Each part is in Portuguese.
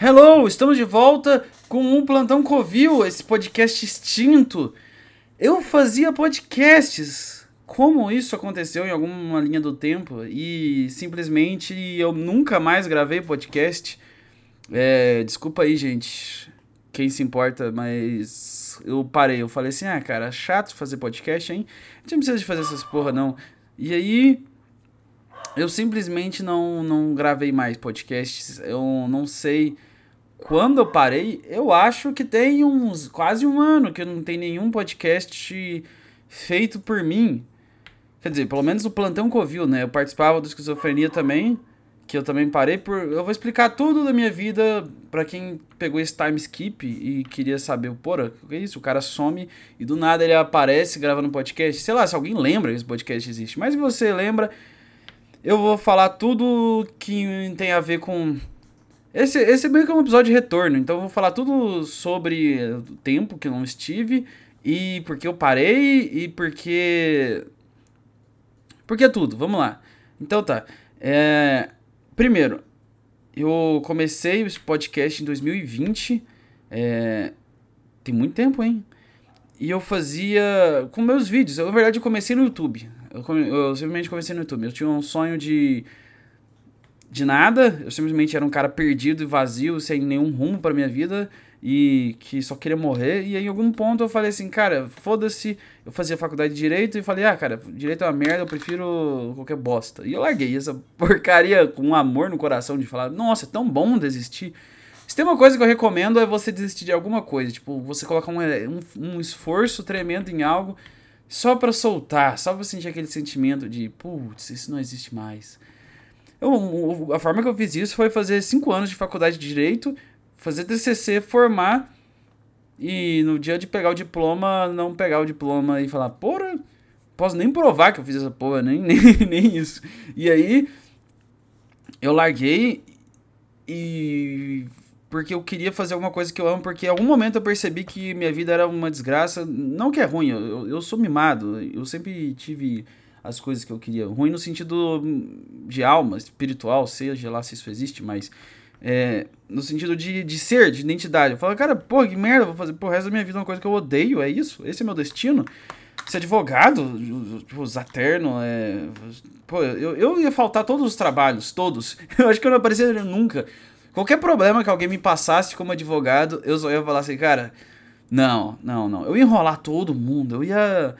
Hello, estamos de volta com um Plantão Covil, esse podcast extinto. Eu fazia podcasts. Como isso aconteceu em alguma linha do tempo e simplesmente eu nunca mais gravei podcast. É, desculpa aí, gente, quem se importa, mas eu parei. Eu falei assim: ah, cara, chato fazer podcast, hein? A gente não precisa de fazer essas porra, não. E aí, eu simplesmente não, não gravei mais podcasts. Eu não sei quando eu parei. Eu acho que tem uns quase um ano que não tem nenhum podcast feito por mim. Quer dizer, pelo menos o Plantão Covil, né? Eu participava do Esquizofrenia também, que eu também parei por... Eu vou explicar tudo da minha vida para quem pegou esse time skip e queria saber, porra, o que é isso? O cara some e do nada ele aparece gravando podcast. Sei lá, se alguém lembra que esse podcast existe. Mas se você lembra, eu vou falar tudo que tem a ver com. Esse, esse é meio que um episódio de retorno, então eu vou falar tudo sobre o tempo que eu não estive e porque eu parei e porque. Porque tudo, vamos lá. Então tá. É... Primeiro, eu comecei esse podcast em 2020. É... Tem muito tempo, hein? E eu fazia com meus vídeos. Eu, na verdade, eu comecei no YouTube. Eu, eu simplesmente comecei no YouTube. Eu tinha um sonho de. De nada. Eu simplesmente era um cara perdido e vazio, sem nenhum rumo para minha vida. E que só queria morrer. E aí, em algum ponto eu falei assim, cara, foda-se. Eu fazia faculdade de direito e falei, ah, cara, direito é uma merda, eu prefiro qualquer bosta. E eu larguei essa porcaria com um amor no coração de falar, nossa, é tão bom desistir. Se tem uma coisa que eu recomendo é você desistir de alguma coisa. Tipo, você colocar um, um, um esforço tremendo em algo só para soltar, só pra sentir aquele sentimento de, putz, isso não existe mais. Eu, a forma que eu fiz isso foi fazer cinco anos de faculdade de Direito, fazer TCC, formar e no dia de pegar o diploma, não pegar o diploma e falar, porra, posso nem provar que eu fiz essa porra, nem, nem, nem isso. E aí eu larguei e porque eu queria fazer alguma coisa que eu amo, porque em algum momento eu percebi que minha vida era uma desgraça. Não que é ruim, eu, eu sou mimado, eu sempre tive as coisas que eu queria. Ruim no sentido de alma, espiritual, seja lá se isso existe, mas é, no sentido de, de ser, de identidade. Eu falo, cara, pô, que merda, vou fazer pro resto da minha vida uma coisa que eu odeio, é isso? Esse é meu destino? Ser advogado, tipo, zaterno, é... Pô, eu, eu ia faltar todos os trabalhos, todos. Eu acho que eu não apareceria nunca. Qualquer problema que alguém me passasse como advogado, eu só ia falar assim, cara, não, não, não. Eu ia enrolar todo mundo, eu ia.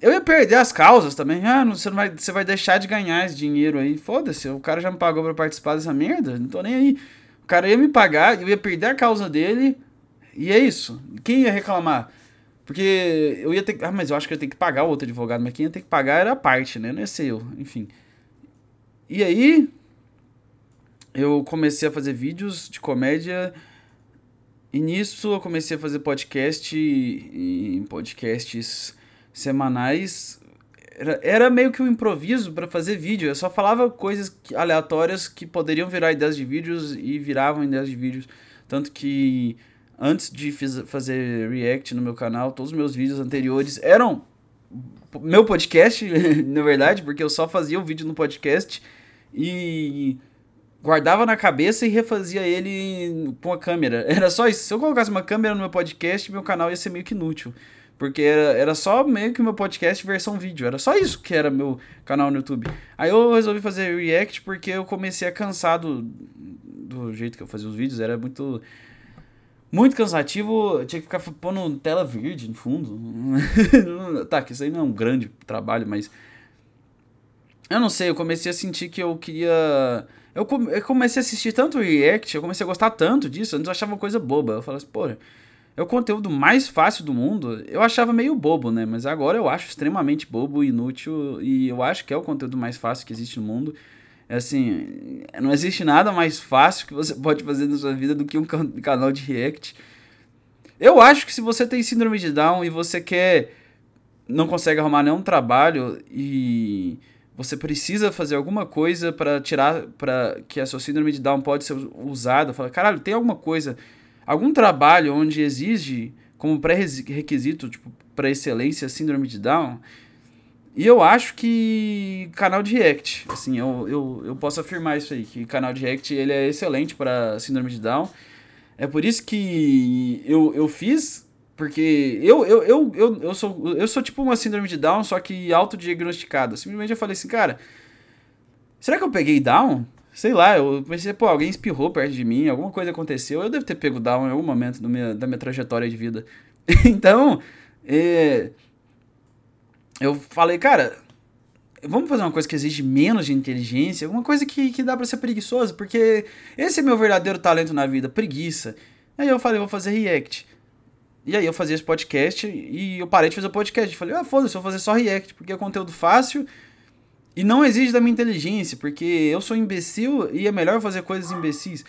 Eu ia perder as causas também. Ah, você, não vai, você vai deixar de ganhar esse dinheiro aí. Foda-se, o cara já me pagou pra participar dessa merda, não tô nem aí. O cara ia me pagar, eu ia perder a causa dele, e é isso. Quem ia reclamar? Porque eu ia ter que. Ah, mas eu acho que eu ia ter que pagar o outro advogado, mas quem ia ter que pagar era a parte, né? Não ia ser eu, enfim. E aí, eu comecei a fazer vídeos de comédia e nisso eu comecei a fazer podcast e, podcasts semanais. Era, era meio que um improviso para fazer vídeo. Eu só falava coisas aleatórias que poderiam virar ideias de vídeos e viravam ideias de vídeos. Tanto que antes de fiz, fazer react no meu canal, todos os meus vídeos anteriores eram meu podcast, na verdade, porque eu só fazia o vídeo no podcast e guardava na cabeça e refazia ele com a câmera. Era só isso. Se eu colocasse uma câmera no meu podcast, meu canal ia ser meio que inútil. Porque era, era só meio que meu podcast versão vídeo. Era só isso que era meu canal no YouTube. Aí eu resolvi fazer react porque eu comecei a cansar do, do jeito que eu fazia os vídeos. Era muito. Muito cansativo. Eu tinha que ficar pondo tela verde no fundo. tá, que isso aí não é um grande trabalho, mas. Eu não sei, eu comecei a sentir que eu queria eu, comecei a assistir tanto React, eu comecei a gostar tanto disso, antes eu achava coisa boba. Eu falava assim, pô, é o conteúdo mais fácil do mundo. Eu achava meio bobo, né? Mas agora eu acho extremamente bobo e inútil. E eu acho que é o conteúdo mais fácil que existe no mundo. É assim, não existe nada mais fácil que você pode fazer na sua vida do que um canal de React. Eu acho que se você tem síndrome de Down e você quer. não consegue arrumar nenhum trabalho e você precisa fazer alguma coisa para tirar, para que a sua síndrome de Down pode ser usada. Fala, caralho, tem alguma coisa, algum trabalho onde exige como pré-requisito, tipo, para excelência, síndrome de Down? E eu acho que canal de React, assim, eu, eu, eu posso afirmar isso aí, que canal de React ele é excelente para síndrome de Down. É por isso que eu, eu fiz, porque eu, eu, eu, eu, eu, sou, eu sou tipo uma síndrome de Down, só que autodiagnosticada. Simplesmente eu falei assim, cara, será que eu peguei Down? Sei lá, eu pensei, pô, alguém espirrou perto de mim, alguma coisa aconteceu, eu devo ter pego Down em algum momento do minha, da minha trajetória de vida. então, é, eu falei, cara, vamos fazer uma coisa que exige menos de inteligência, uma coisa que, que dá para ser preguiçoso, porque esse é meu verdadeiro talento na vida, preguiça. Aí eu falei, vou fazer React. E aí eu fazia esse podcast e eu parei de fazer o podcast. Falei, ah, foda-se, vou fazer só React, porque é conteúdo fácil e não exige da minha inteligência, porque eu sou imbecil e é melhor fazer coisas imbecis.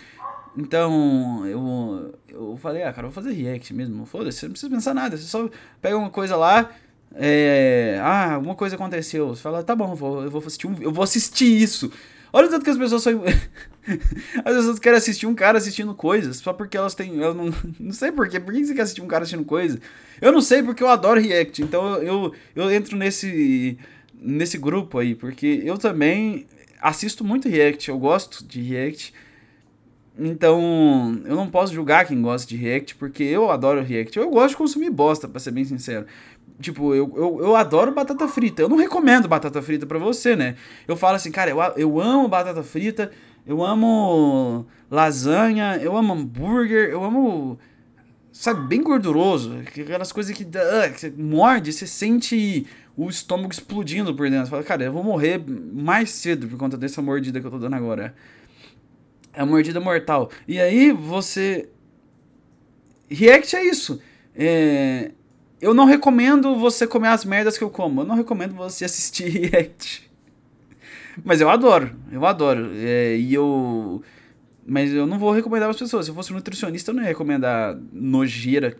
Então, eu, eu falei, ah, cara, vou fazer React mesmo. Foda-se, você não precisa pensar nada. Você só pega uma coisa lá, é, ah, alguma coisa aconteceu. Você fala, tá bom, eu vou, eu vou assistir um, eu vou assistir isso. Olha o tanto que as pessoas são. as pessoas querem assistir um cara assistindo coisas só porque elas têm. Eu não, não sei porquê. Por que você quer assistir um cara assistindo coisa? Eu não sei porque eu adoro React. Então eu, eu entro nesse, nesse grupo aí. Porque eu também assisto muito React. Eu gosto de React. Então, eu não posso julgar quem gosta de React, porque eu adoro React. Eu gosto de consumir bosta, pra ser bem sincero. Tipo, eu, eu, eu adoro batata frita. Eu não recomendo batata frita pra você, né? Eu falo assim, cara, eu, eu amo batata frita, eu amo lasanha, eu amo hambúrguer, eu amo. Sabe, bem gorduroso. Aquelas coisas que, uh, que você morde, você sente o estômago explodindo por dentro. Você fala, cara, eu vou morrer mais cedo por conta dessa mordida que eu tô dando agora. É a mordida mortal. E aí você. React é isso. É... Eu não recomendo você comer as merdas que eu como. Eu não recomendo você assistir React. Mas eu adoro, eu adoro. É, e eu. Mas eu não vou recomendar para as pessoas. Se eu fosse nutricionista, eu não ia recomendar nojeira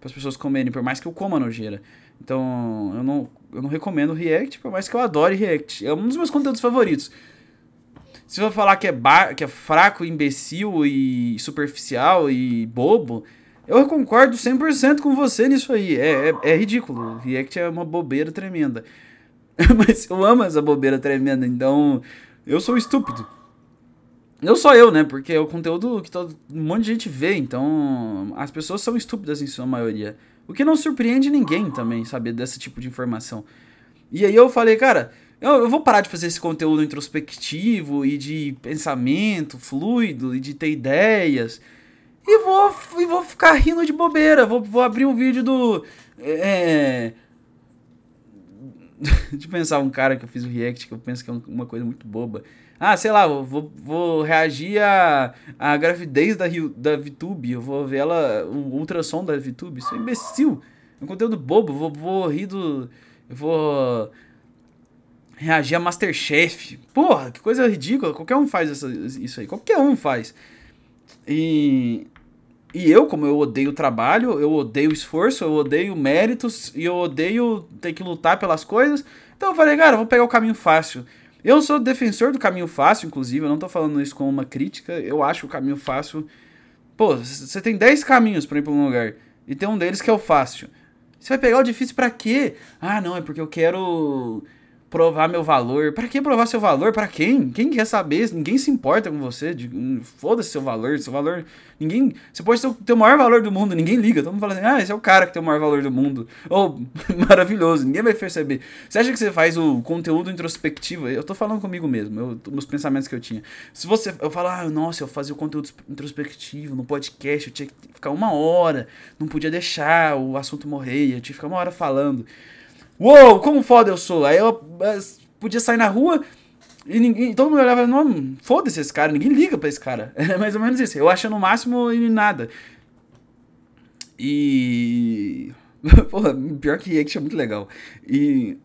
para as pessoas comerem, por mais que eu coma nojeira. Então, eu não, eu não recomendo React, por mais que eu adore React. É um dos meus conteúdos favoritos. Se eu falar que é, bar, que é fraco, imbecil e superficial e bobo, eu concordo 100% com você nisso aí. É, é, é ridículo. React é uma bobeira tremenda. Mas eu amo essa bobeira tremenda, então eu sou estúpido. Não só eu, né? Porque é o conteúdo que todo, um monte de gente vê, então as pessoas são estúpidas em sua maioria. O que não surpreende ninguém também, saber desse tipo de informação. E aí eu falei, cara, eu, eu vou parar de fazer esse conteúdo introspectivo e de pensamento fluido e de ter ideias e vou, e vou ficar rindo de bobeira. Vou, vou abrir um vídeo do. É. de pensar um cara que eu fiz o react que eu penso que é uma coisa muito boba. Ah, sei lá, vou, vou reagir à, à gravidez da, da VTube. Eu vou ver ela, o ultrassom da VTube. Isso é imbecil. É um conteúdo bobo. Vou, vou rir do. Eu vou reagir a Masterchef. Porra, que coisa ridícula. Qualquer um faz essa, isso aí. Qualquer um faz. E e eu, como eu odeio trabalho, eu odeio esforço, eu odeio méritos e eu odeio ter que lutar pelas coisas. Então eu falei, cara, eu vou pegar o caminho fácil. Eu sou defensor do caminho fácil, inclusive, eu não tô falando isso como uma crítica. Eu acho o caminho fácil. Pô, você tem 10 caminhos para ir pra um lugar. E tem um deles que é o fácil. Você vai pegar o difícil para quê? Ah, não, é porque eu quero provar meu valor. Para que provar seu valor? Para quem? Quem quer saber? Ninguém se importa com você. Foda-se seu valor. Seu valor. Ninguém. Você pode ter o maior valor do mundo, ninguém liga. Todo mundo fala assim: ah, esse é o cara que tem o maior valor do mundo. Ou, oh, maravilhoso, ninguém vai perceber. Você acha que você faz o conteúdo introspectivo? Eu tô falando comigo mesmo, eu, meus pensamentos que eu tinha. Se você. Eu falo, ah, nossa, eu fazia o conteúdo introspectivo no podcast, eu tinha que ficar uma hora, não podia deixar o assunto morrer, eu tinha que ficar uma hora falando. Uou, como foda eu sou. Aí eu podia sair na rua e ninguém, todo mundo olhava, não, foda-se esse cara, ninguém liga pra esse cara. É mais ou menos isso. Eu acho no máximo e nada. E. Porra, pior que React é muito legal. E.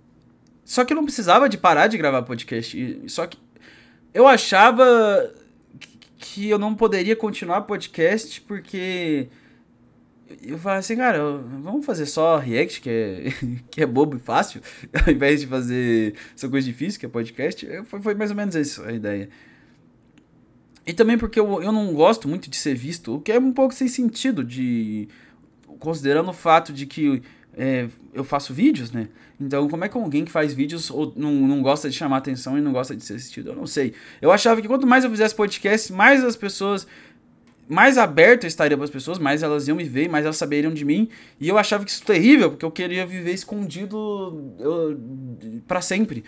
Só que eu não precisava de parar de gravar podcast. Só que eu achava que eu não poderia continuar podcast porque eu falei assim, cara, vamos fazer só React, que é, que é bobo e fácil, ao invés de fazer essa coisa difícil, que é podcast. Foi, foi mais ou menos isso a ideia. E também porque eu, eu não gosto muito de ser visto, o que é um pouco sem sentido, de considerando o fato de que é, eu faço vídeos, né? Então, como é que alguém que faz vídeos ou não, não gosta de chamar atenção e não gosta de ser assistido? Eu não sei. Eu achava que quanto mais eu fizesse podcast, mais as pessoas. Mais aberto eu estaria para as pessoas, mais elas iam me ver, mais elas saberiam de mim. E eu achava que isso terrível, porque eu queria viver escondido para sempre.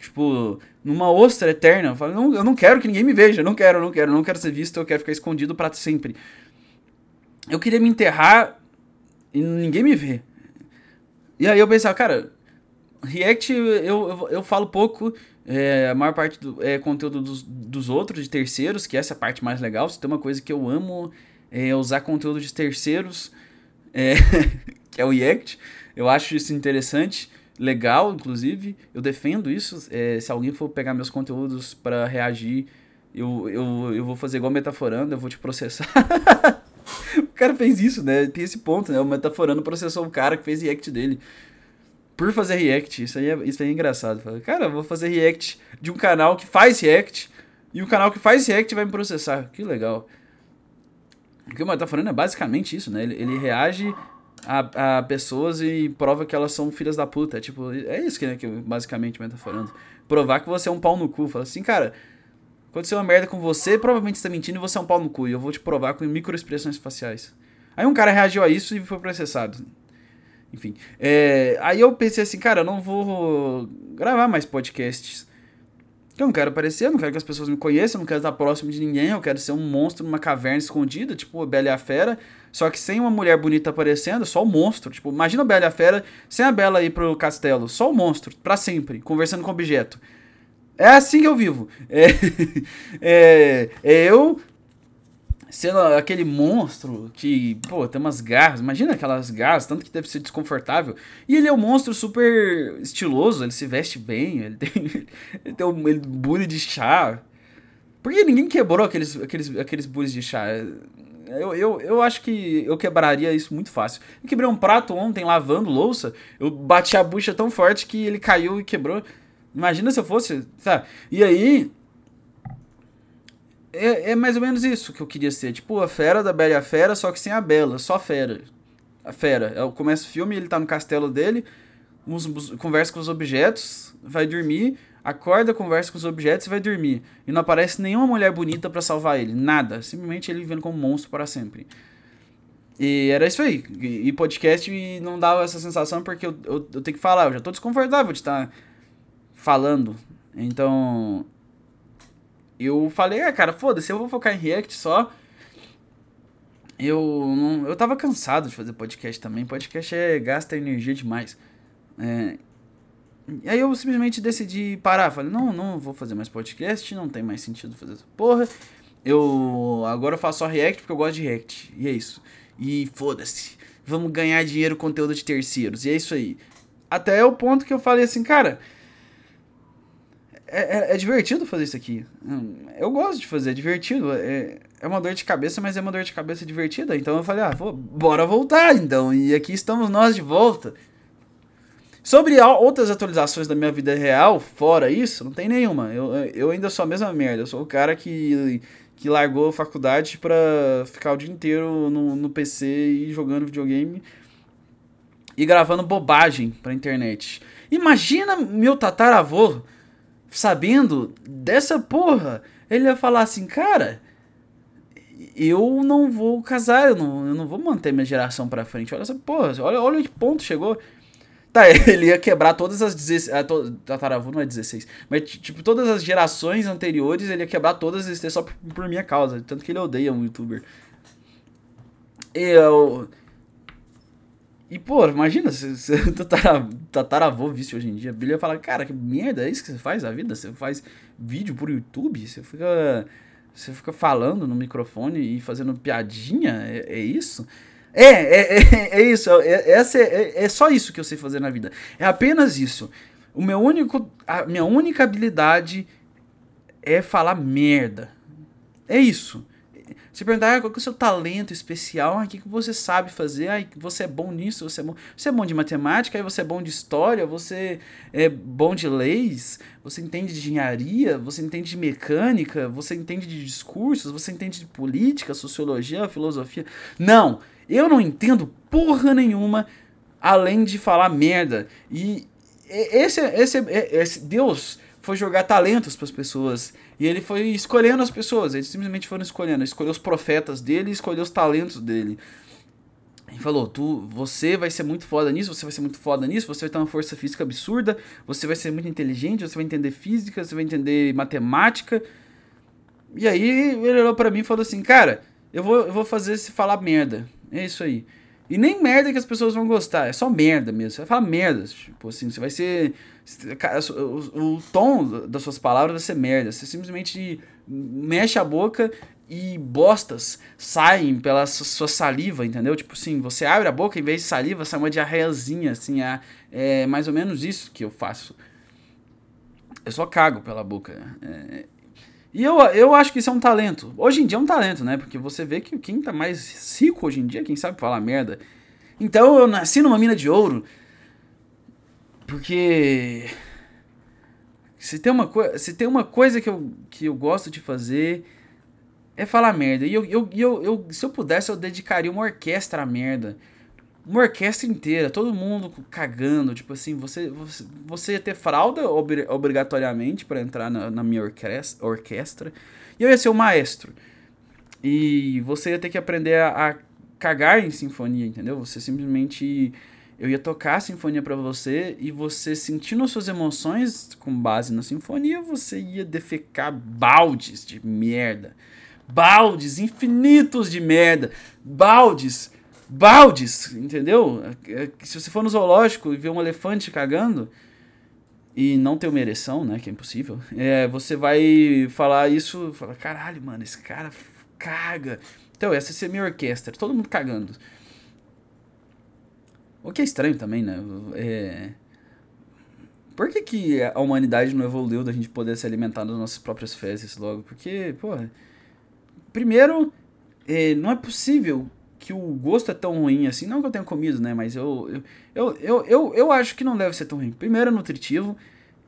Tipo, numa ostra eterna. Eu falo, não, eu não quero que ninguém me veja, não quero, não quero, não quero ser visto, eu quero ficar escondido para sempre. Eu queria me enterrar e ninguém me vê. E aí eu pensava, cara, React eu, eu, eu falo pouco, é, a maior parte do é conteúdo dos, dos outros, de terceiros, que essa é a parte mais legal. Se tem uma coisa que eu amo é usar conteúdo de terceiros, é, que é o React. Eu acho isso interessante, legal, inclusive. Eu defendo isso. É, se alguém for pegar meus conteúdos para reagir, eu, eu, eu vou fazer igual metaforando, eu vou te processar. o cara fez isso, né? Tem esse ponto, né? O metaforando processou o cara que fez react dele por fazer react. Isso aí é, isso aí é engraçado. Fala, cara, vou fazer react de um canal que faz react e o canal que faz react vai me processar. Que legal. O que o tá falando é basicamente isso, né? Ele, ele reage a, a pessoas e prova que elas são filhas da puta. Tipo, é isso que, né, que basicamente o tá falando. Provar que você é um pau no cu. Fala assim, cara, aconteceu uma merda com você, provavelmente você tá mentindo e você é um pau no cu. E eu vou te provar com microexpressões faciais. Aí um cara reagiu a isso e foi processado. Enfim. É, aí eu pensei assim, cara, eu não vou gravar mais podcasts. Eu não quero aparecer, eu não quero que as pessoas me conheçam, eu não quero estar próximo de ninguém, eu quero ser um monstro numa caverna escondida, tipo a Bela e a Fera, só que sem uma mulher bonita aparecendo, só o monstro. Tipo, imagina a Bela e a Fera sem a Bela ir pro castelo, só o monstro, para sempre, conversando com objeto. É assim que eu vivo. É, é, é eu sendo aquele monstro que, pô, tem umas garras. Imagina aquelas garras, tanto que deve ser desconfortável. E ele é um monstro super estiloso, ele se veste bem, ele tem, ele tem um ele, bully de chá. Por que ninguém quebrou aqueles, aqueles, aqueles bullies de chá? Eu, eu, eu acho que eu quebraria isso muito fácil. Eu quebrei um prato ontem lavando louça, eu bati a bucha tão forte que ele caiu e quebrou. Imagina se eu fosse, sabe? E aí, é, é mais ou menos isso que eu queria ser. Tipo, a fera da Bela e a Fera, só que sem a Bela, só a fera. A fera. É, começa o filme, ele tá no castelo dele, conversa com os objetos, vai dormir, acorda, conversa com os objetos e vai dormir. E não aparece nenhuma mulher bonita para salvar ele. Nada. Simplesmente ele vivendo como um monstro para sempre. E era isso aí. E podcast não dava essa sensação porque eu, eu, eu tenho que falar. Eu já tô desconfortável de estar falando. Então, eu falei, ah, cara, foda-se, eu vou focar em React só. Eu não, eu tava cansado de fazer podcast também. Podcast é gasta energia demais. É, aí eu simplesmente decidi parar. Falei, não, não vou fazer mais podcast, não tem mais sentido fazer essa porra. Eu agora eu faço só React porque eu gosto de React. E é isso. E foda-se. Vamos ganhar dinheiro com conteúdo de terceiros. E é isso aí. Até o ponto que eu falei assim, cara, é, é, é, divertido fazer isso aqui. Eu gosto de fazer, é divertido. É, é uma dor de cabeça, mas é uma dor de cabeça divertida. Então eu falei, ah, vou, bora voltar então. E aqui estamos nós de volta. Sobre outras atualizações da minha vida real, fora isso, não tem nenhuma. Eu, eu ainda sou a mesma merda. Eu sou o cara que, que largou a faculdade pra ficar o dia inteiro no, no PC e jogando videogame e gravando bobagem pra internet. Imagina meu tataravô sabendo dessa porra, ele ia falar assim, cara, eu não vou casar, eu não, eu não vou manter minha geração pra frente. Olha essa porra, olha, olha que ponto chegou. Tá, ele ia quebrar todas as 16. A to, tataravô não é 16. Mas, tipo, todas as gerações anteriores, ele ia quebrar todas as só por, por minha causa. Tanto que ele odeia um youtuber. Eu. E, pô, imagina se, se tatara, tataravô visse hoje em dia. Billy ia falar, cara, que merda é isso que você faz a vida? Você faz vídeo por YouTube? Você fica. Você fica falando no microfone e fazendo piadinha? É, é isso? É, é, é, é isso. É, essa é, é, só isso que eu sei fazer na vida. É apenas isso. O meu único, a minha única habilidade é falar merda. É isso. Se perguntar ah, qual é o seu talento especial, ah, o que, que você sabe fazer, ah, você é bom nisso, você é bom, você é bom de matemática, você é bom de história, você é bom de leis, você entende de engenharia, você entende de mecânica, você entende de discursos, você entende de política, sociologia, filosofia. Não, eu não entendo porra nenhuma além de falar merda. E esse, esse, esse Deus foi jogar talentos para as pessoas. E ele foi escolhendo as pessoas. Eles simplesmente foram escolhendo. Ele escolheu os profetas dele e escolheu os talentos dele. Ele falou: tu, você vai ser muito foda nisso, você vai ser muito foda nisso, você vai ter uma força física absurda, você vai ser muito inteligente, você vai entender física, você vai entender matemática. E aí ele olhou para mim e falou assim: Cara, eu vou, eu vou fazer você falar merda. É isso aí. E nem merda que as pessoas vão gostar, é só merda mesmo. Você vai falar merda. Tipo assim, você vai ser. O, o tom das suas palavras vai ser merda. Você simplesmente mexe a boca e bostas saem pela sua saliva, entendeu? Tipo assim, você abre a boca, em vez de saliva, sai uma diarreiazinha, assim, é, é mais ou menos isso que eu faço. Eu só cago pela boca. É, e eu, eu acho que isso é um talento. Hoje em dia é um talento, né? Porque você vê que quem tá mais rico hoje em dia, quem sabe falar merda. Então eu nasci numa mina de ouro. Porque. Se tem uma, se tem uma coisa que eu, que eu gosto de fazer é falar merda. E eu, eu, eu, eu, se eu pudesse, eu dedicaria uma orquestra à merda uma orquestra inteira, todo mundo cagando, tipo assim, você você, você ia ter fralda ob obrigatoriamente para entrar na, na minha orquestra, orquestra, e eu ia ser o maestro. E você ia ter que aprender a, a cagar em sinfonia, entendeu? Você simplesmente eu ia tocar a sinfonia para você e você sentindo as suas emoções com base na sinfonia, você ia defecar baldes de merda. Baldes infinitos de merda. Baldes baldes, entendeu? É, se você for no zoológico e ver um elefante cagando e não ter uma ereção, né, que é impossível, é, você vai falar isso, falar, caralho, mano, esse cara caga. Então, essa é minha orquestra, todo mundo cagando. O que é estranho também, né? É... Por que, que a humanidade não evoluiu da gente poder se alimentar das nossas próprias fezes logo? Porque, pô, primeiro, é, não é possível que o gosto é tão ruim assim. Não que eu tenha comido, né? Mas eu, eu, eu, eu, eu, eu acho que não deve ser tão ruim. Primeiro, é nutritivo.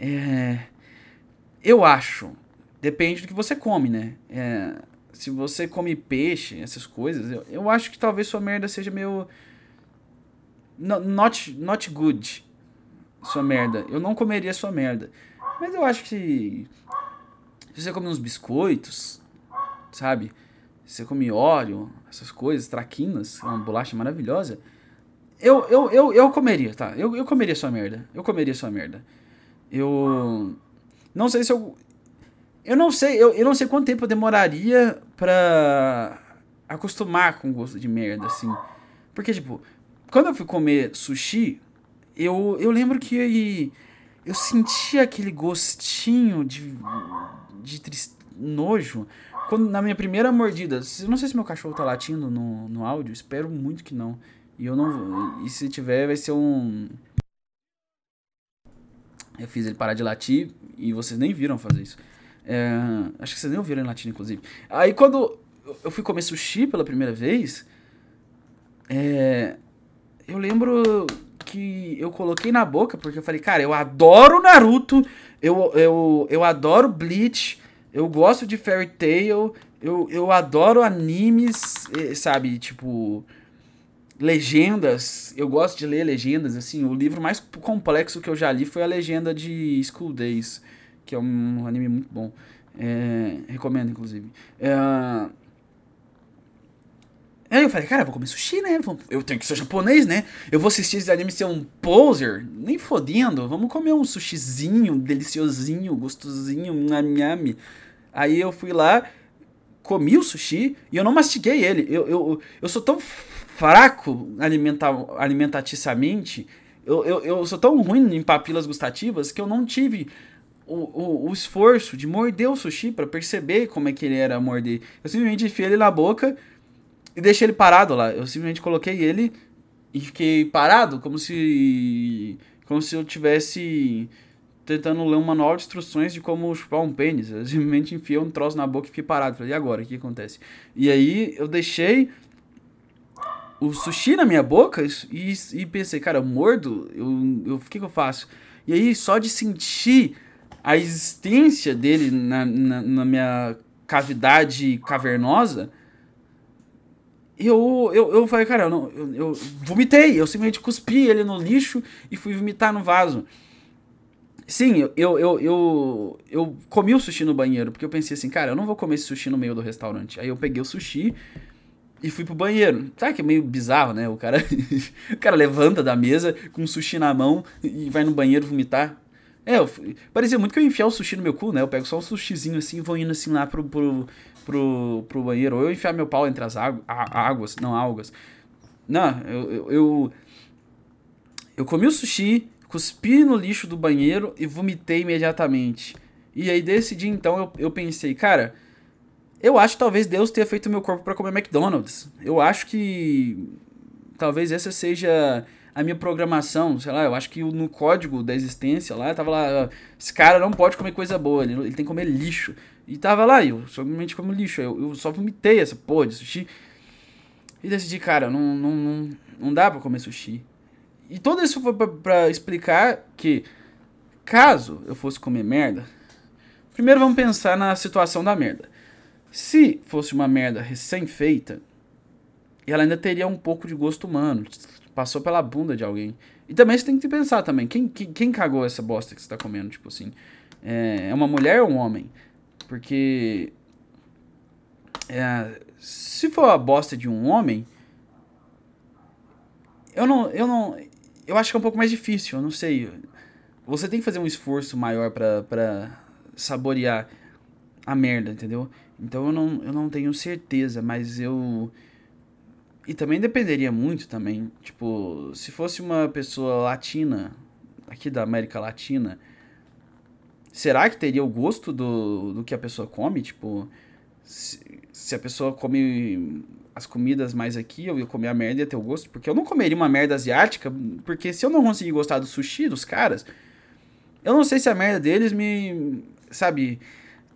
É, eu acho. Depende do que você come, né? É, se você come peixe, essas coisas, eu, eu acho que talvez sua merda seja meio. Not, not good. Sua merda. Eu não comeria sua merda. Mas eu acho que. Se você come uns biscoitos, sabe? você come óleo, essas coisas, traquinas, é uma bolacha maravilhosa. Eu, eu, eu, eu comeria, tá? Eu, eu comeria sua merda. Eu comeria sua merda. Eu. Não sei se eu. Eu não sei, eu, eu não sei quanto tempo eu demoraria pra acostumar com o gosto de merda, assim. Porque, tipo, quando eu fui comer sushi, eu, eu lembro que eu sentia aquele gostinho de, de triste, nojo quando, na minha primeira mordida, não sei se meu cachorro tá latindo no, no áudio, espero muito que não. E eu não. E se tiver, vai ser um. Eu fiz ele parar de latir e vocês nem viram fazer isso. É, acho que vocês nem ouviram ele latir, inclusive. Aí quando eu fui comer sushi pela primeira vez, é, eu lembro que eu coloquei na boca, porque eu falei, cara, eu adoro Naruto, eu, eu, eu adoro Bleach, eu gosto de Fairy Tail, eu, eu adoro animes, sabe, tipo legendas. Eu gosto de ler legendas, assim, o livro mais complexo que eu já li foi a legenda de School Days, que é um anime muito bom. É, recomendo, inclusive. É, Aí eu falei, cara, eu vou comer sushi, né? Eu tenho que ser japonês, né? Eu vou assistir esse anime ser um poser? Nem fodendo. Vamos comer um sushizinho, deliciosinho, gostosinho, nhami. Aí eu fui lá, comi o sushi e eu não mastiguei ele. Eu, eu, eu sou tão fraco alimenta, alimentaticamente, eu, eu, eu sou tão ruim em papilas gustativas que eu não tive o, o, o esforço de morder o sushi para perceber como é que ele era morder. Eu simplesmente enfiei ele na boca e deixei ele parado lá. Eu simplesmente coloquei ele e fiquei parado, como se como se eu tivesse tentando ler um manual de instruções de como chupar um pênis. Eu simplesmente enfiei um troço na boca e fiquei parado. Falei, e agora? O que acontece? E aí eu deixei o sushi na minha boca e, e pensei, cara, eu mordo? Eu, eu, o que, que eu faço? E aí, só de sentir a existência dele na, na, na minha cavidade cavernosa, eu, eu, eu falei, cara, eu, não, eu, eu vomitei, eu simplesmente cuspi ele no lixo e fui vomitar no vaso. Sim, eu, eu, eu, eu, eu comi o sushi no banheiro, porque eu pensei assim, cara, eu não vou comer esse sushi no meio do restaurante. Aí eu peguei o sushi e fui pro banheiro. Sabe que é meio bizarro, né? O cara, o cara levanta da mesa com um sushi na mão e vai no banheiro vomitar. É, eu, parecia muito que eu ia enfiar o sushi no meu cu, né? Eu pego só um sushizinho assim e vou indo assim lá pro, pro, pro, pro banheiro. Ou eu enfiar meu pau entre as águas, não algas. Não, eu, eu, eu, eu comi o sushi, cuspi no lixo do banheiro e vomitei imediatamente. E aí desse dia então eu, eu pensei, cara, eu acho que talvez Deus tenha feito meu corpo para comer McDonald's. Eu acho que talvez essa seja a minha programação, sei lá, eu acho que no código da existência lá, tava lá, esse cara não pode comer coisa boa, ele, ele tem que comer lixo. E tava lá, eu somente como lixo. Eu, eu só vomitei essa porra de sushi. E decidi, cara, não, não, não, não dá pra comer sushi. E tudo isso foi pra, pra explicar que, caso eu fosse comer merda, primeiro vamos pensar na situação da merda. Se fosse uma merda recém-feita, ela ainda teria um pouco de gosto humano. Passou pela bunda de alguém. E também você tem que pensar também, quem, quem, quem cagou essa bosta que você tá comendo? Tipo assim, é, é uma mulher ou um homem? Porque. É, se for a bosta de um homem. Eu não. Eu não. Eu acho que é um pouco mais difícil, eu não sei. Você tem que fazer um esforço maior pra saborear a merda, entendeu? Então eu não, eu não tenho certeza, mas eu. E também dependeria muito também. Tipo, se fosse uma pessoa latina, aqui da América Latina, será que teria o gosto do, do que a pessoa come? Tipo, se, se a pessoa come as comidas mais aqui, eu ia comer a merda e ia ter o gosto. Porque eu não comeria uma merda asiática, porque se eu não conseguir gostar do sushi dos caras, eu não sei se a merda deles me. Sabe?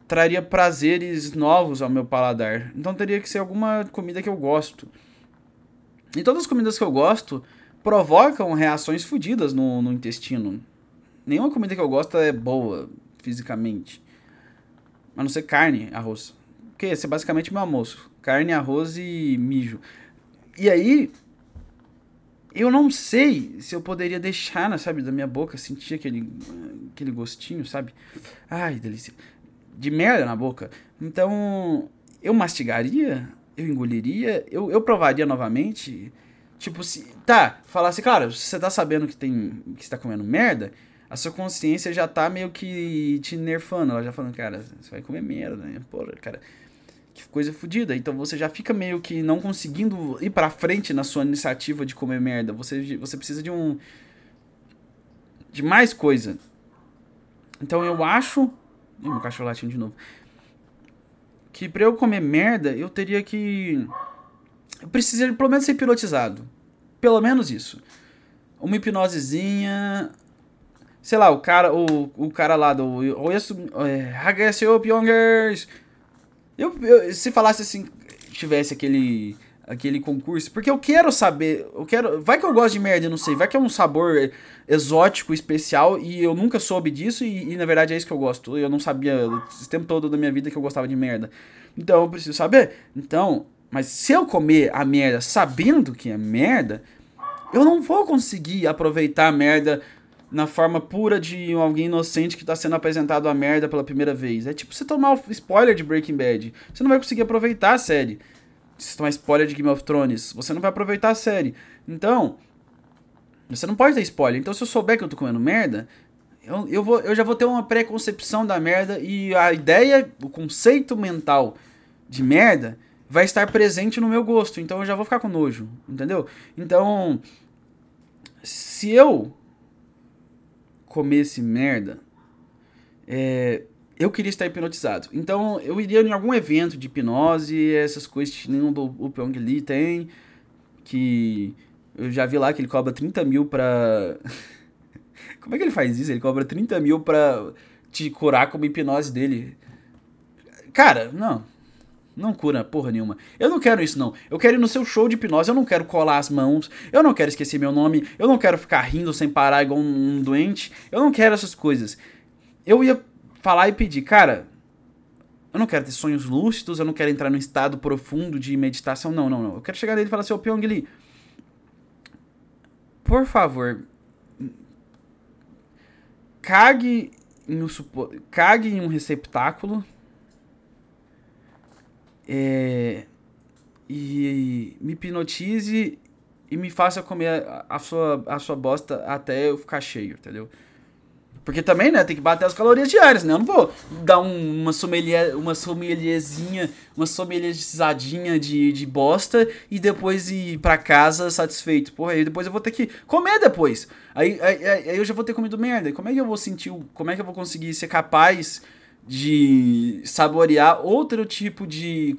Traria prazeres novos ao meu paladar. Então teria que ser alguma comida que eu gosto. E todas as comidas que eu gosto provocam reações fodidas no, no intestino. Nenhuma comida que eu gosto é boa fisicamente. A não ser carne, arroz. Porque esse é basicamente meu almoço. Carne, arroz e mijo. E aí, eu não sei se eu poderia deixar, sabe, da minha boca, sentir aquele, aquele gostinho, sabe? Ai, delícia. De merda na boca. Então, eu mastigaria, eu engoliria, eu, eu provaria novamente. Tipo, se. Tá, falasse, cara, se você tá sabendo que tem. que você tá comendo merda, a sua consciência já tá meio que te nerfando. Ela já falando, cara, você vai comer merda, né? Porra, cara, que coisa fodida. Então você já fica meio que não conseguindo ir pra frente na sua iniciativa de comer merda. Você, você precisa de um. de mais coisa. Então eu acho. Ih, meu cachorro latindo de novo. Que pra eu comer merda, eu teria que. Eu precisaria pelo menos ser hipnotizado. Pelo menos isso. Uma hipnosezinha sei lá, o cara, o, o cara lá do Hagaseo é, Pyongers. Eu, eu, se falasse assim, tivesse aquele aquele concurso, porque eu quero saber, eu quero, vai que eu gosto de merda, não sei, vai que é um sabor exótico, especial e eu nunca soube disso e, e na verdade é isso que eu gosto. Eu não sabia o tempo todo da minha vida que eu gostava de merda. Então eu preciso saber. Então, mas se eu comer a merda sabendo que é merda, eu não vou conseguir aproveitar a merda na forma pura de alguém inocente que tá sendo apresentado a merda pela primeira vez. É tipo você tomar o spoiler de Breaking Bad. Você não vai conseguir aproveitar a série. Se tomar spoiler de Game of Thrones, você não vai aproveitar a série. Então, você não pode ter spoiler. Então, se eu souber que eu tô comendo merda, eu, eu, vou, eu já vou ter uma preconcepção da merda e a ideia, o conceito mental de merda vai estar presente no meu gosto. Então, eu já vou ficar com nojo, entendeu? Então, se eu comesse merda, é, eu queria estar hipnotizado. Então eu iria em algum evento de hipnose, essas coisas que nem o, o Pyong Lee tem, que eu já vi lá que ele cobra 30 mil pra. Como é que ele faz isso? Ele cobra 30 mil pra te curar como hipnose dele. Cara, não. Não cura porra nenhuma. Eu não quero isso, não. Eu quero ir no seu show de hipnose. Eu não quero colar as mãos. Eu não quero esquecer meu nome. Eu não quero ficar rindo sem parar igual um doente. Eu não quero essas coisas. Eu ia falar e pedir, cara, Eu não quero ter sonhos lúcidos, eu não quero entrar num estado profundo de meditação. Não, não, não. Eu quero chegar nele e falar assim, ô Pyong Lee, por favor, cague em um, supo... cague em um receptáculo é... e me hipnotize e me faça comer a sua, a sua bosta até eu ficar cheio, entendeu? Porque também, né, tem que bater as calorias diárias, né? Eu não vou dar um, uma sommelier, uma sommelierzinha, uma sommelierizadinha de, de bosta e depois ir para casa satisfeito. Porra, aí depois eu vou ter que comer depois. Aí, aí, aí eu já vou ter comido merda. Como é que eu vou sentir, como é que eu vou conseguir ser capaz de saborear outro tipo de,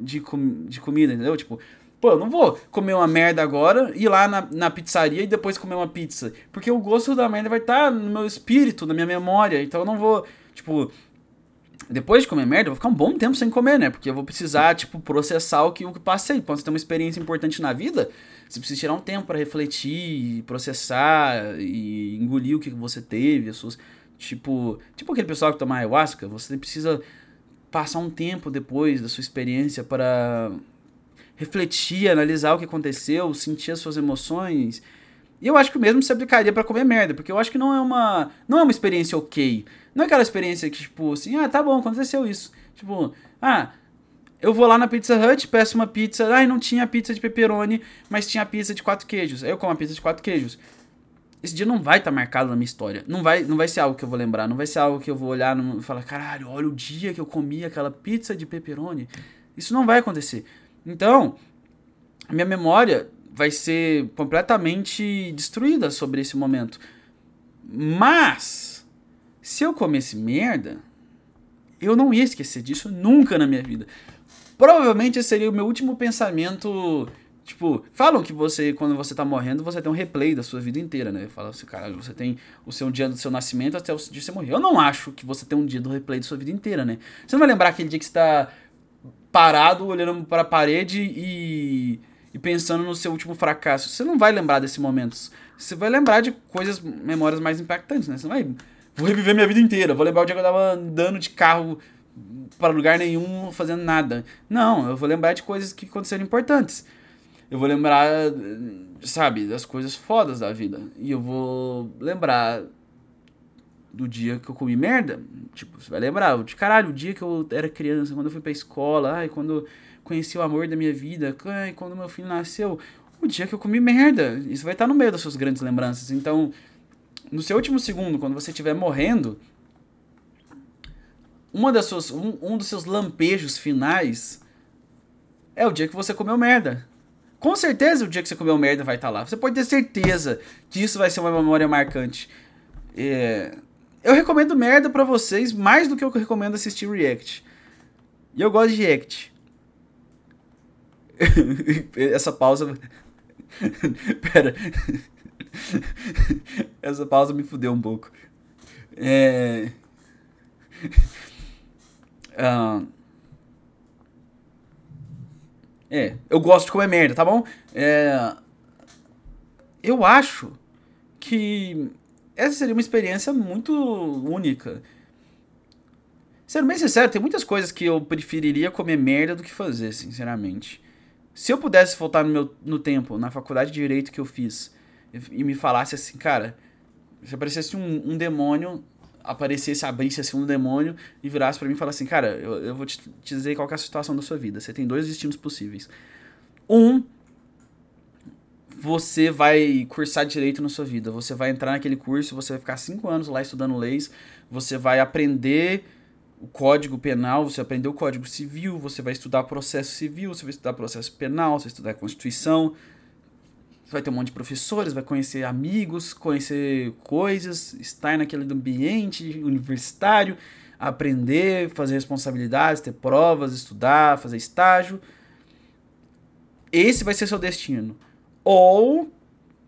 de, de comida, entendeu? Tipo, Pô, eu não vou comer uma merda agora, ir lá na, na pizzaria e depois comer uma pizza. Porque o gosto da merda vai estar tá no meu espírito, na minha memória. Então eu não vou, tipo, depois de comer merda, eu vou ficar um bom tempo sem comer, né? Porque eu vou precisar, tipo, processar o que eu passei. Quando você tem uma experiência importante na vida, você precisa tirar um tempo para refletir, processar e engolir o que você teve, as suas. Tipo, tipo aquele pessoal que toma ayahuasca, você precisa passar um tempo depois da sua experiência para refletir, analisar o que aconteceu, sentir as suas emoções. E eu acho que o mesmo se aplicaria para comer merda, porque eu acho que não é uma não é uma experiência ok. Não é aquela experiência que tipo assim, ah, tá bom, aconteceu isso. Tipo, ah, eu vou lá na Pizza Hut, peço uma pizza, ai, não tinha pizza de pepperoni, mas tinha pizza de quatro queijos. Aí eu como a pizza de quatro queijos. Esse dia não vai estar tá marcado na minha história. Não vai, não vai ser algo que eu vou lembrar, não vai ser algo que eu vou olhar e falar, caralho, olha o dia que eu comi aquela pizza de pepperoni. Isso não vai acontecer. Então, minha memória vai ser completamente destruída sobre esse momento. Mas, se eu comesse merda, eu não ia esquecer disso nunca na minha vida. Provavelmente esse seria o meu último pensamento. Tipo, falam que você, quando você tá morrendo, você tem um replay da sua vida inteira, né? Fala assim, cara, você tem o seu dia do seu nascimento até o dia que você morrer. Eu não acho que você tem um dia do replay da sua vida inteira, né? Você não vai lembrar aquele dia que você tá parado, olhando para a parede e, e pensando no seu último fracasso. Você não vai lembrar desses momentos. Você vai lembrar de coisas, memórias mais impactantes, né? Você não vai. Vou reviver minha vida inteira. Vou lembrar o dia que eu tava andando de carro para lugar nenhum, fazendo nada. Não, eu vou lembrar de coisas que aconteceram importantes. Eu vou lembrar, sabe, das coisas fodas da vida. E eu vou lembrar do dia que eu comi merda, tipo, você vai lembrar, de caralho, o dia que eu era criança, quando eu fui pra escola, ai, quando conheci o amor da minha vida, ai, quando meu filho nasceu, o dia que eu comi merda. Isso vai estar no meio das suas grandes lembranças. Então, no seu último segundo, quando você estiver morrendo, uma das suas, um, um dos seus lampejos finais é o dia que você comeu merda. Com certeza o dia que você comeu merda vai estar lá. Você pode ter certeza que isso vai ser uma memória marcante. É, eu recomendo merda para vocês mais do que eu recomendo assistir React. E eu gosto de React. Essa pausa. Pera. Essa pausa me fudeu um pouco. É. Uh... É, eu gosto de comer merda, tá bom? É... Eu acho que essa seria uma experiência muito única. Sendo bem sincero, tem muitas coisas que eu preferiria comer merda do que fazer, sinceramente. Se eu pudesse voltar no, meu, no tempo, na faculdade de Direito que eu fiz, e me falasse assim, cara, se aparecesse um, um demônio, aparecesse, abrisse assim um demônio e virasse para mim e falasse assim, cara, eu, eu vou te, te dizer qual é a situação da sua vida. Você tem dois destinos possíveis. Um, você vai cursar direito na sua vida. Você vai entrar naquele curso, você vai ficar cinco anos lá estudando leis, você vai aprender o código penal, você vai aprender o código civil, você vai estudar processo civil, você vai estudar processo penal, você vai estudar constituição. Você vai ter um monte de professores, vai conhecer amigos, conhecer coisas, estar naquele ambiente universitário, aprender, fazer responsabilidades, ter provas, estudar, fazer estágio. Esse vai ser seu destino. Ou,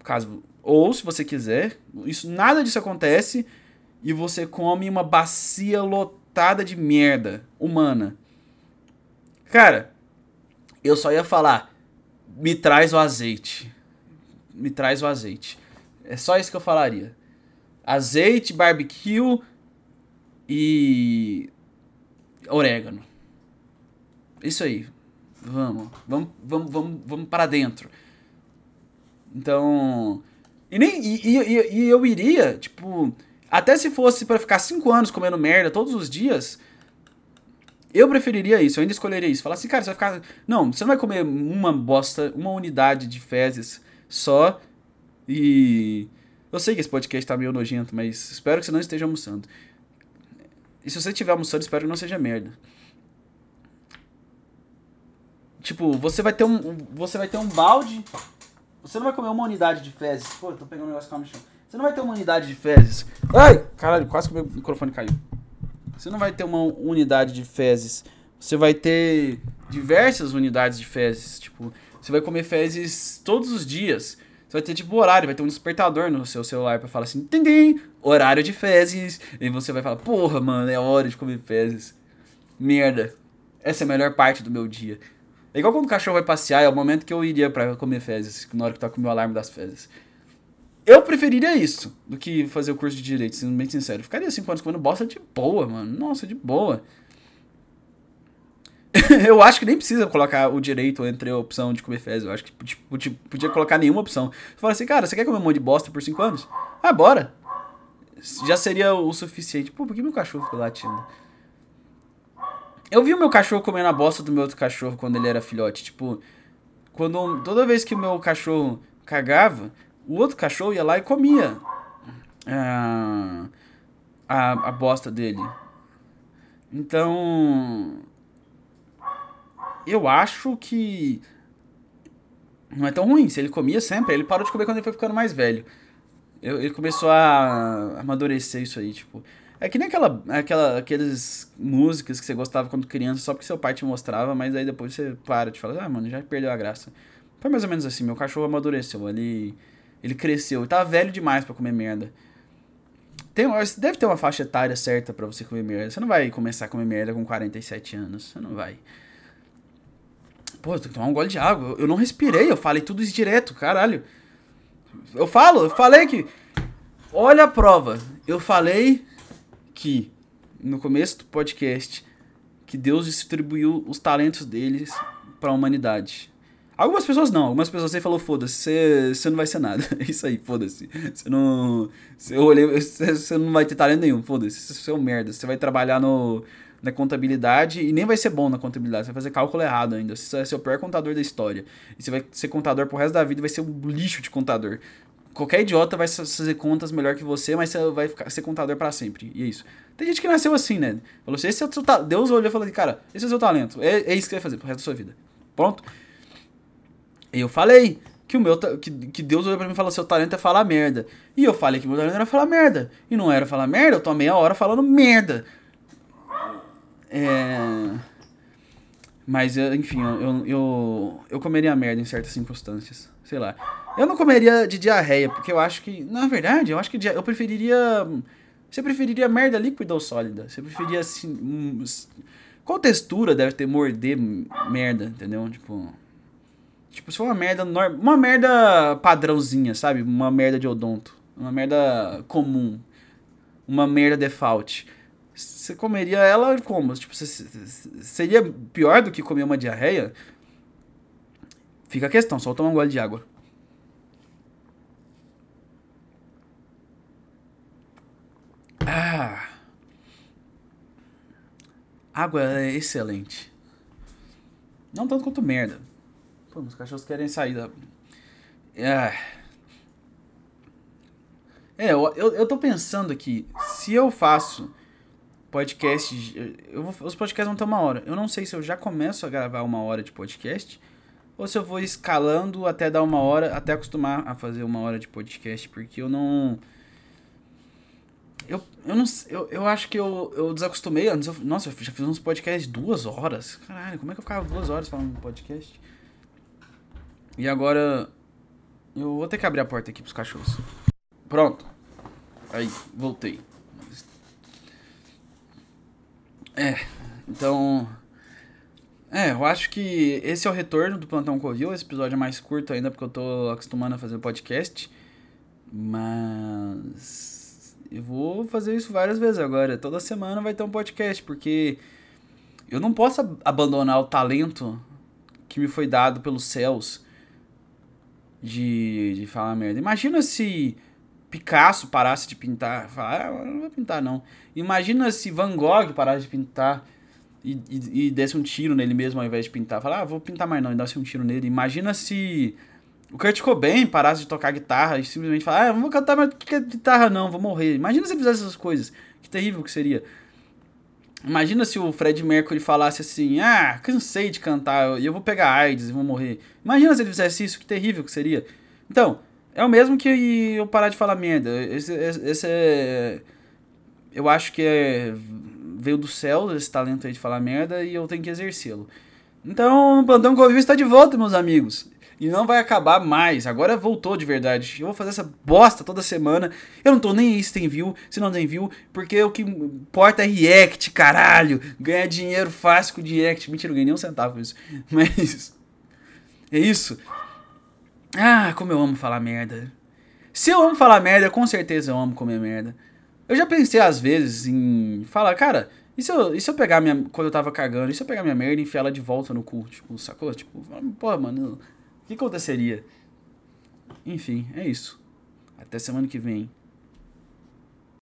caso, ou se você quiser, isso nada disso acontece e você come uma bacia lotada de merda humana. Cara, eu só ia falar, me traz o azeite. Me traz o azeite. É só isso que eu falaria. Azeite, barbecue e orégano. Isso aí. Vamos. Vamos, vamos, vamos, vamos para dentro. Então. E, nem, e, e, e eu iria, tipo. Até se fosse para ficar cinco anos comendo merda todos os dias. Eu preferiria isso, eu ainda escolheria isso. Falar assim, cara, você vai ficar. Não, você não vai comer uma bosta, uma unidade de fezes só. E. Eu sei que esse podcast tá meio nojento, mas espero que você não esteja almoçando. E se você estiver almoçando, espero que não seja merda. Tipo, você vai ter um. Você vai ter um balde. Você não vai comer uma unidade de fezes. Pô, tô pegando um negócio calma no chão. Você não vai ter uma unidade de fezes. Ai! Caralho, quase que o meu microfone caiu. Você não vai ter uma unidade de fezes. Você vai ter diversas unidades de fezes. Tipo, você vai comer fezes todos os dias. Você vai ter tipo horário, vai ter um despertador no seu celular para falar assim, tim, horário de fezes. E você vai falar, porra, mano, é hora de comer fezes. Merda. Essa é a melhor parte do meu dia. É igual quando o cachorro vai passear, é o momento que eu iria para comer fezes, na hora que com o meu alarme das fezes. Eu preferiria isso do que fazer o curso de direito, sendo bem sincero. Ficaria 5 anos comendo bosta de boa, mano. Nossa, de boa. eu acho que nem precisa colocar o direito entre a opção de comer fezes. Eu acho que podia, podia colocar nenhuma opção. Fala assim, cara, você quer comer um monte de bosta por 5 anos? Ah, bora. Já seria o suficiente. Pô, por que meu cachorro ficou latindo? Eu vi o meu cachorro comendo a bosta do meu outro cachorro quando ele era filhote. Tipo, quando toda vez que o meu cachorro cagava, o outro cachorro ia lá e comia a, a, a bosta dele. Então, eu acho que não é tão ruim. Se ele comia sempre, ele parou de comer quando ele foi ficando mais velho. Ele começou a amadurecer isso aí, tipo. É que nem aquela, aquela, aquelas músicas que você gostava quando criança só porque seu pai te mostrava, mas aí depois você para de falar, ah, mano, já perdeu a graça. Foi mais ou menos assim, meu cachorro amadureceu, ele, ele cresceu, ele tava velho demais para comer merda. Tem, deve ter uma faixa etária certa para você comer merda. Você não vai começar a comer merda com 47 anos, você não vai. Pô, eu tenho que tomar um gole de água. Eu não respirei, eu falei tudo isso direto, caralho. Eu falo, eu falei que. Olha a prova. Eu falei que no começo do podcast que Deus distribuiu os talentos deles para a humanidade. Algumas pessoas não, algumas pessoas você falou, foda-se, você, você não vai ser nada. É isso aí, foda-se. Você não. Eu olhei, você, você não vai ter talento nenhum, foda-se. Você é um merda. Você vai trabalhar no, na contabilidade e nem vai ser bom na contabilidade. Você vai fazer cálculo errado ainda. Você vai ser o pior contador da história. E você vai ser contador pro resto da vida e vai ser um lixo de contador. Qualquer idiota vai fazer contas melhor que você, mas você vai ficar, ser contador para sempre. E é isso. Tem gente que nasceu assim, né? Falou assim, esse é o seu. Deus olhou e falou assim, cara, esse é o seu talento. É, é isso que você vai fazer pro resto da sua vida. Pronto. E eu falei que o meu que, que Deus olhou pra mim e falou: seu talento é falar merda. E eu falei que meu talento era falar merda. E não era falar merda, eu tô meia hora falando merda. É. Mas, enfim, eu, eu, eu comeria merda em certas circunstâncias. Sei lá. Eu não comeria de diarreia, porque eu acho que. Na verdade, eu acho que eu preferiria. Você preferiria merda líquida ou sólida? Você preferiria assim. Qual textura deve ter morder merda, entendeu? Tipo. Tipo, se for uma merda uma merda padrãozinha, sabe? Uma merda de odonto. Uma merda comum. Uma merda default. Você comeria ela como? Tipo, você, seria pior do que comer uma diarreia? Fica a questão, só tomar um gole de água. Ah. Água é excelente. Não tanto quanto merda. Pô, os cachorros querem sair da. É. É, eu, eu, eu tô pensando aqui, se eu faço podcast. Eu os podcasts vão ter uma hora. Eu não sei se eu já começo a gravar uma hora de podcast. Ou se eu vou escalando até dar uma hora, até acostumar a fazer uma hora de podcast. Porque eu não. Eu, eu não eu, eu acho que eu, eu desacostumei. Antes eu, nossa, eu já fiz uns podcasts duas horas. Caralho, como é que eu ficava duas horas falando podcast? E agora. Eu vou ter que abrir a porta aqui pros cachorros. Pronto. Aí, voltei. É, então. É, eu acho que esse é o retorno do Plantão Covil. Esse episódio é mais curto ainda porque eu tô acostumando a fazer podcast. Mas. Eu vou fazer isso várias vezes agora. Toda semana vai ter um podcast, porque. eu não posso abandonar o talento que me foi dado pelos céus de, de falar merda. Imagina se Picasso parasse de pintar. Falar, ah, não vou pintar não. Imagina se Van Gogh parasse de pintar e, e, e, desse um tiro nele mesmo ao invés de pintar. Falar, ah, vou pintar mais não, e desse um tiro nele. Imagina se o Kurt Cobain parasse de tocar guitarra e simplesmente falar, ah, não vou cantar mais guitarra não, vou morrer. Imagina se ele fizesse essas coisas. Que terrível que seria. Imagina se o Fred Mercury falasse assim, ah, cansei de cantar e eu vou pegar AIDS e vou morrer. Imagina se ele fizesse isso, que terrível que seria. Então, é o mesmo que eu parar de falar merda. Esse, esse é... Eu acho que é veio do céu esse talento aí de falar merda e eu tenho que exercê-lo. Então, o Plantão Covil está de volta, meus amigos. E não vai acabar mais. Agora voltou de verdade. Eu vou fazer essa bosta toda semana. Eu não tô nem aí se tem view, se não tem view, porque o que importa é react, caralho. Ganhar dinheiro fácil com react. Mentira, não ganhei nem um centavo isso. Mas. É isso. Ah, como eu amo falar merda. Se eu amo falar merda, com certeza eu amo comer merda. Eu já pensei às vezes em falar, cara, e se eu, e se eu pegar minha. Quando eu tava cagando, e se eu pegar minha merda e enfiar ela de volta no cu? Tipo, sacou? Tipo, porra, mano, que aconteceria? Enfim, é isso. Até semana que vem.